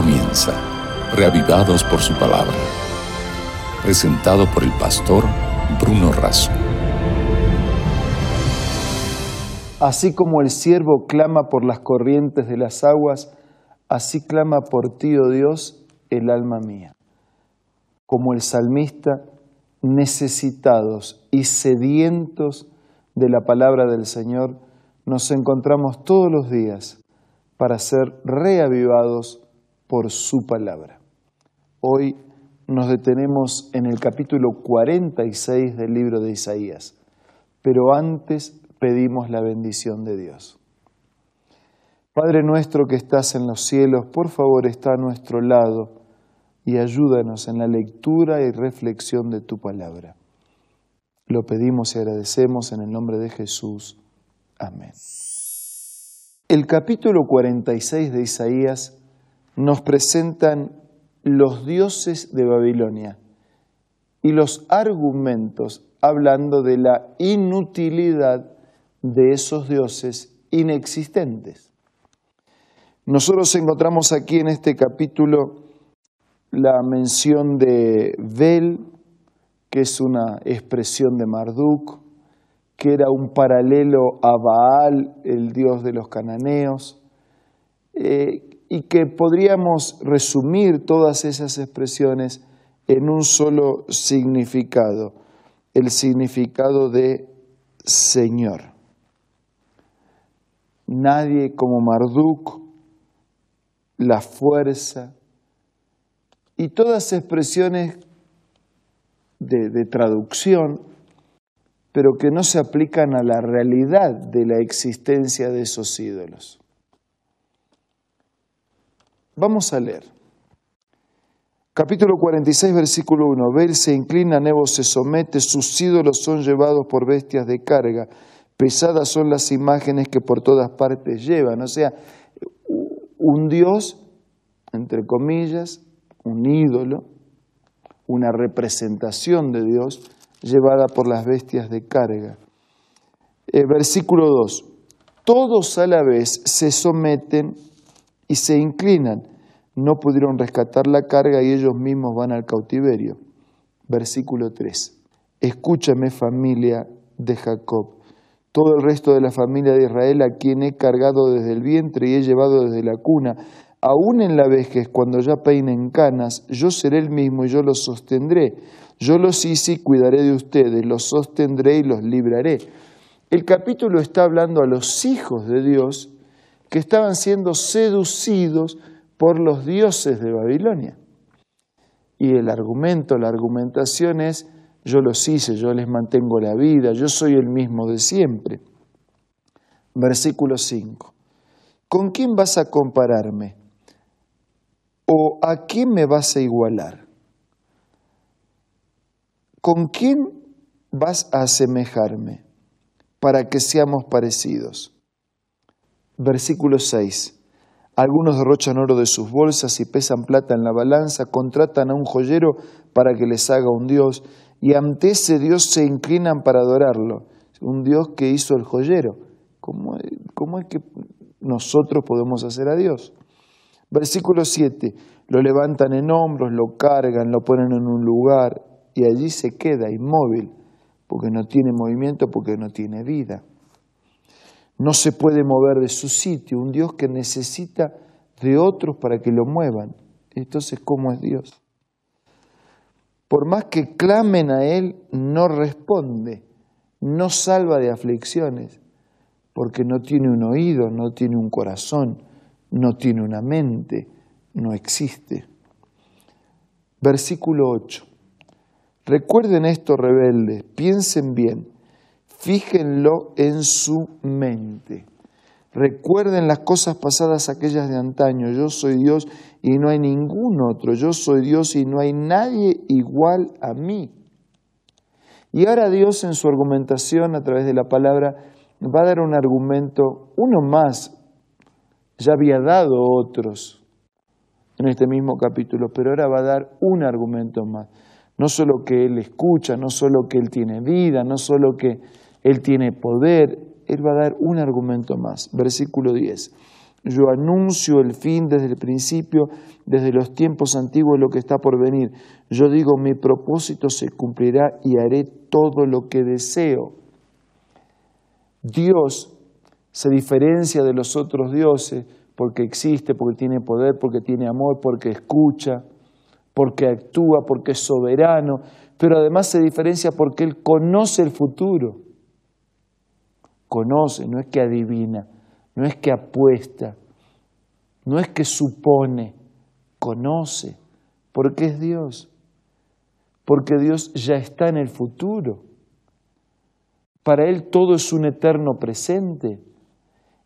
comienza, reavivados por su palabra. Presentado por el pastor Bruno Razo. Así como el siervo clama por las corrientes de las aguas, así clama por ti, oh Dios, el alma mía. Como el salmista, necesitados y sedientos de la palabra del Señor, nos encontramos todos los días para ser reavivados por su palabra. Hoy nos detenemos en el capítulo 46 del libro de Isaías, pero antes pedimos la bendición de Dios. Padre nuestro que estás en los cielos, por favor está a nuestro lado y ayúdanos en la lectura y reflexión de tu palabra. Lo pedimos y agradecemos en el nombre de Jesús. Amén. El capítulo 46 de Isaías nos presentan los dioses de Babilonia y los argumentos hablando de la inutilidad de esos dioses inexistentes. Nosotros encontramos aquí en este capítulo la mención de Bel, que es una expresión de Marduk, que era un paralelo a Baal, el dios de los cananeos, eh, y que podríamos resumir todas esas expresiones en un solo significado, el significado de Señor. Nadie como Marduk, la fuerza, y todas expresiones de, traducción, pero que no se aplican a la realidad de la existencia de esos ídolos. Vamos a leer. Capítulo 46, versículo 1. Bel se inclina, Nebo se somete, sus ídolos son llevados por bestias de carga, pesadas son las imágenes que por todas partes llevan. O sea, un Dios, entre comillas, un ídolo, una representación de Dios llevada por las bestias de carga. Eh, versículo 2. Todos a la vez se someten y se inclinan. No pudieron rescatar la carga y ellos mismos van al cautiverio. Versículo 3. Escúchame familia de Jacob, todo el resto de la familia de Israel a quien he cargado desde el vientre y he llevado desde la cuna aún en la vejez, cuando ya peinen canas, yo seré el mismo y yo los sostendré. Yo los hice y cuidaré de ustedes, los sostendré y los libraré. El capítulo está hablando a los hijos de Dios que estaban siendo seducidos por los dioses de Babilonia. Y el argumento, la argumentación es, yo los hice, yo les mantengo la vida, yo soy el mismo de siempre. Versículo 5. ¿Con quién vas a compararme? ¿O a quién me vas a igualar? ¿Con quién vas a asemejarme para que seamos parecidos? Versículo 6. Algunos derrochan oro de sus bolsas y pesan plata en la balanza, contratan a un joyero para que les haga un dios, y ante ese dios se inclinan para adorarlo. Un dios que hizo el joyero. ¿Cómo, cómo es que nosotros podemos hacer a Dios? Versículo 7, lo levantan en hombros, lo cargan, lo ponen en un lugar y allí se queda inmóvil, porque no tiene movimiento, porque no tiene vida. No se puede mover de su sitio, un Dios que necesita de otros para que lo muevan. Entonces, ¿cómo es Dios? Por más que clamen a Él, no responde, no salva de aflicciones, porque no tiene un oído, no tiene un corazón, no tiene una mente, no existe. Versículo 8. Recuerden esto, rebeldes, piensen bien, fíjenlo en su mente. Recuerden las cosas pasadas, aquellas de antaño. Yo soy Dios y no hay ningún otro. Yo soy Dios y no hay nadie igual a mí. Y ahora Dios en su argumentación a través de la palabra va a dar un argumento, uno más ya había dado otros en este mismo capítulo, pero ahora va a dar un argumento más. No solo que Él escucha, no solo que Él tiene vida, no solo que Él tiene poder, Él va a dar un argumento más. Versículo 10. Yo anuncio el fin desde el principio, desde los tiempos antiguos, lo que está por venir. Yo digo, mi propósito se cumplirá y haré todo lo que deseo. Dios se diferencia de los otros dioses porque existe, porque tiene poder, porque tiene amor, porque escucha, porque actúa, porque es soberano, pero además se diferencia porque Él conoce el futuro. Conoce, no es que adivina, no es que apuesta, no es que supone, conoce, porque es Dios, porque Dios ya está en el futuro. Para Él todo es un eterno presente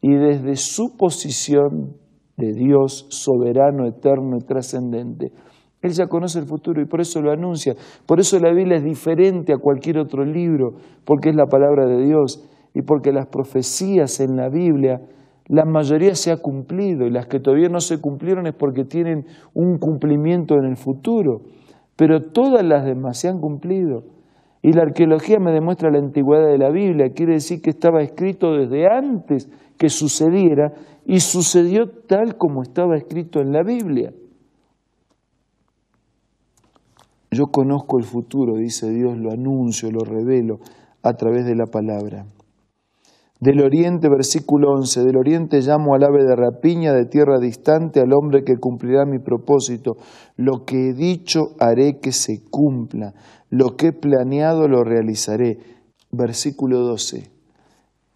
y desde su posición de Dios soberano, eterno y trascendente, Él ya conoce el futuro y por eso lo anuncia. Por eso la Biblia es diferente a cualquier otro libro, porque es la palabra de Dios y porque las profecías en la Biblia, la mayoría se ha cumplido y las que todavía no se cumplieron es porque tienen un cumplimiento en el futuro, pero todas las demás se han cumplido. Y la arqueología me demuestra la antigüedad de la Biblia, quiere decir que estaba escrito desde antes que sucediera y sucedió tal como estaba escrito en la Biblia. Yo conozco el futuro, dice Dios, lo anuncio, lo revelo a través de la palabra. Del oriente, versículo 11, del oriente llamo al ave de rapiña de tierra distante, al hombre que cumplirá mi propósito. Lo que he dicho haré que se cumpla, lo que he planeado lo realizaré. Versículo 12,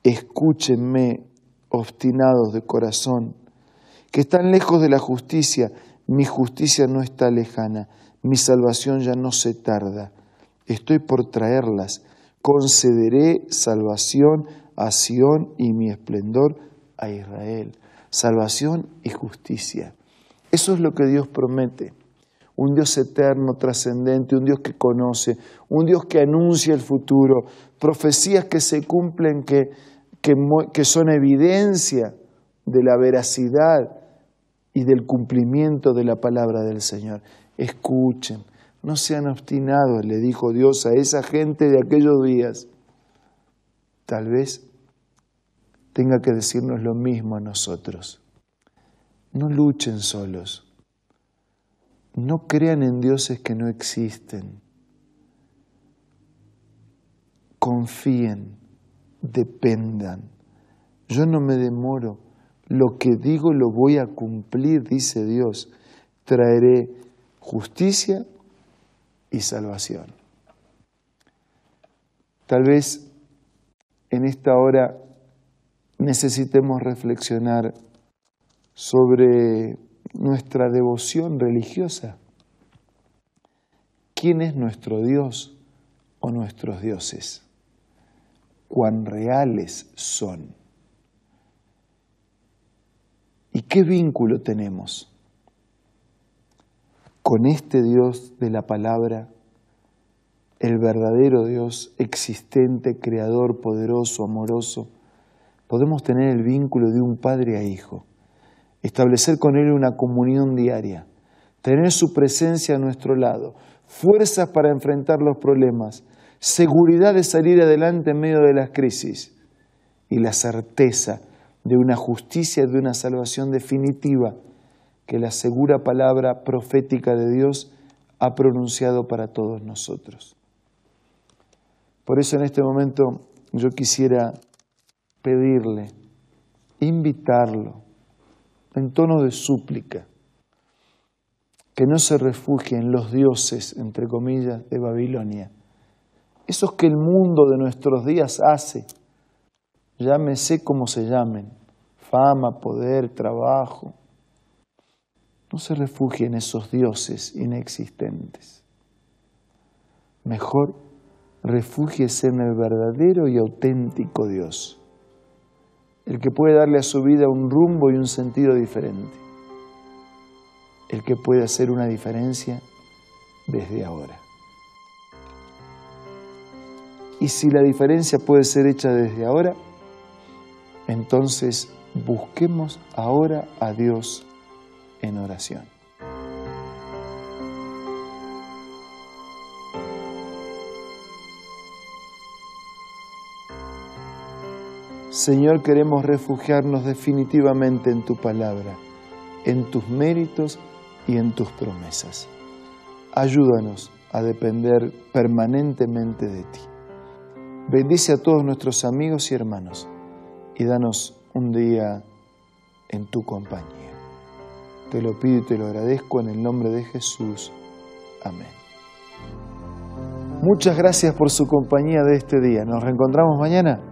escúchenme, obstinados de corazón, que están lejos de la justicia, mi justicia no está lejana, mi salvación ya no se tarda. Estoy por traerlas, concederé salvación a Sión y mi esplendor a Israel. Salvación y justicia. Eso es lo que Dios promete. Un Dios eterno, trascendente, un Dios que conoce, un Dios que anuncia el futuro, profecías que se cumplen, que, que, que son evidencia de la veracidad y del cumplimiento de la palabra del Señor. Escuchen, no sean obstinados, le dijo Dios a esa gente de aquellos días. Tal vez tenga que decirnos lo mismo a nosotros. No luchen solos. No crean en dioses que no existen. Confíen, dependan. Yo no me demoro. Lo que digo lo voy a cumplir, dice Dios. Traeré justicia y salvación. Tal vez en esta hora necesitemos reflexionar sobre nuestra devoción religiosa. ¿Quién es nuestro Dios o nuestros dioses? ¿Cuán reales son? ¿Y qué vínculo tenemos con este Dios de la palabra, el verdadero Dios existente, creador, poderoso, amoroso? Podemos tener el vínculo de un padre a hijo establecer con Él una comunión diaria, tener su presencia a nuestro lado, fuerzas para enfrentar los problemas, seguridad de salir adelante en medio de las crisis y la certeza de una justicia, de una salvación definitiva que la segura palabra profética de Dios ha pronunciado para todos nosotros. Por eso en este momento yo quisiera pedirle, invitarlo, en tono de súplica, que no se refugie en los dioses, entre comillas, de Babilonia, esos que el mundo de nuestros días hace, llámese como se llamen, fama, poder, trabajo, no se refugie en esos dioses inexistentes. Mejor refúgiese en el verdadero y auténtico Dios el que puede darle a su vida un rumbo y un sentido diferente, el que puede hacer una diferencia desde ahora. Y si la diferencia puede ser hecha desde ahora, entonces busquemos ahora a Dios en oración. Señor, queremos refugiarnos definitivamente en tu palabra, en tus méritos y en tus promesas. Ayúdanos a depender permanentemente de ti. Bendice a todos nuestros amigos y hermanos y danos un día en tu compañía. Te lo pido y te lo agradezco en el nombre de Jesús. Amén. Muchas gracias por su compañía de este día. Nos reencontramos mañana